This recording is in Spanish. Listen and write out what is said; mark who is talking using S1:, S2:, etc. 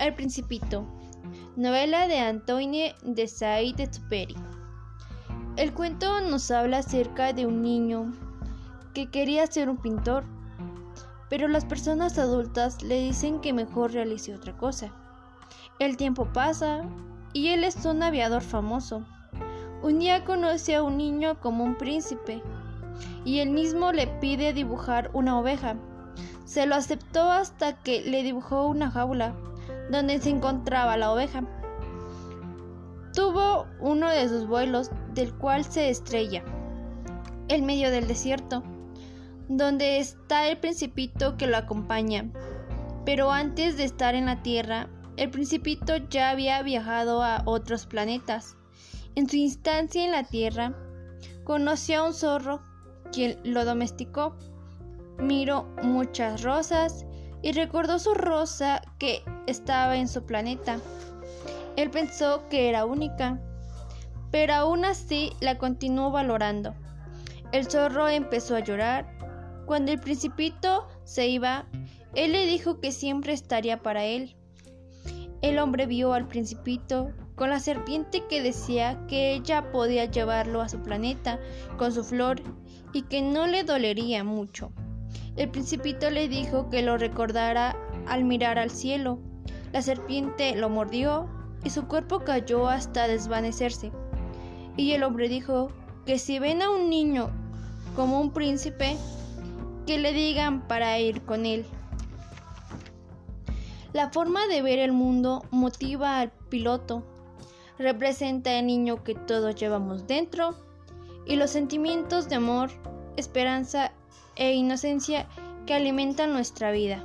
S1: El Principito, novela de Antoine de Saint-Exupéry. El cuento nos habla acerca de un niño que quería ser un pintor, pero las personas adultas le dicen que mejor realice otra cosa. El tiempo pasa y él es un aviador famoso. Un día conoce a un niño como un príncipe y él mismo le pide dibujar una oveja. Se lo aceptó hasta que le dibujó una jaula donde se encontraba la oveja. Tuvo uno de sus vuelos, del cual se estrella, en medio del desierto, donde está el principito que lo acompaña. Pero antes de estar en la Tierra, el principito ya había viajado a otros planetas. En su instancia en la Tierra, conoció a un zorro, quien lo domesticó. Miró muchas rosas y recordó su rosa que estaba en su planeta. Él pensó que era única, pero aún así la continuó valorando. El zorro empezó a llorar. Cuando el principito se iba, él le dijo que siempre estaría para él. El hombre vio al principito con la serpiente que decía que ella podía llevarlo a su planeta con su flor y que no le dolería mucho. El principito le dijo que lo recordara al mirar al cielo. La serpiente lo mordió y su cuerpo cayó hasta desvanecerse. Y el hombre dijo que si ven a un niño como un príncipe, que le digan para ir con él. La forma de ver el mundo motiva al piloto, representa el niño que todos llevamos dentro y los sentimientos de amor, esperanza e inocencia que alimentan nuestra vida.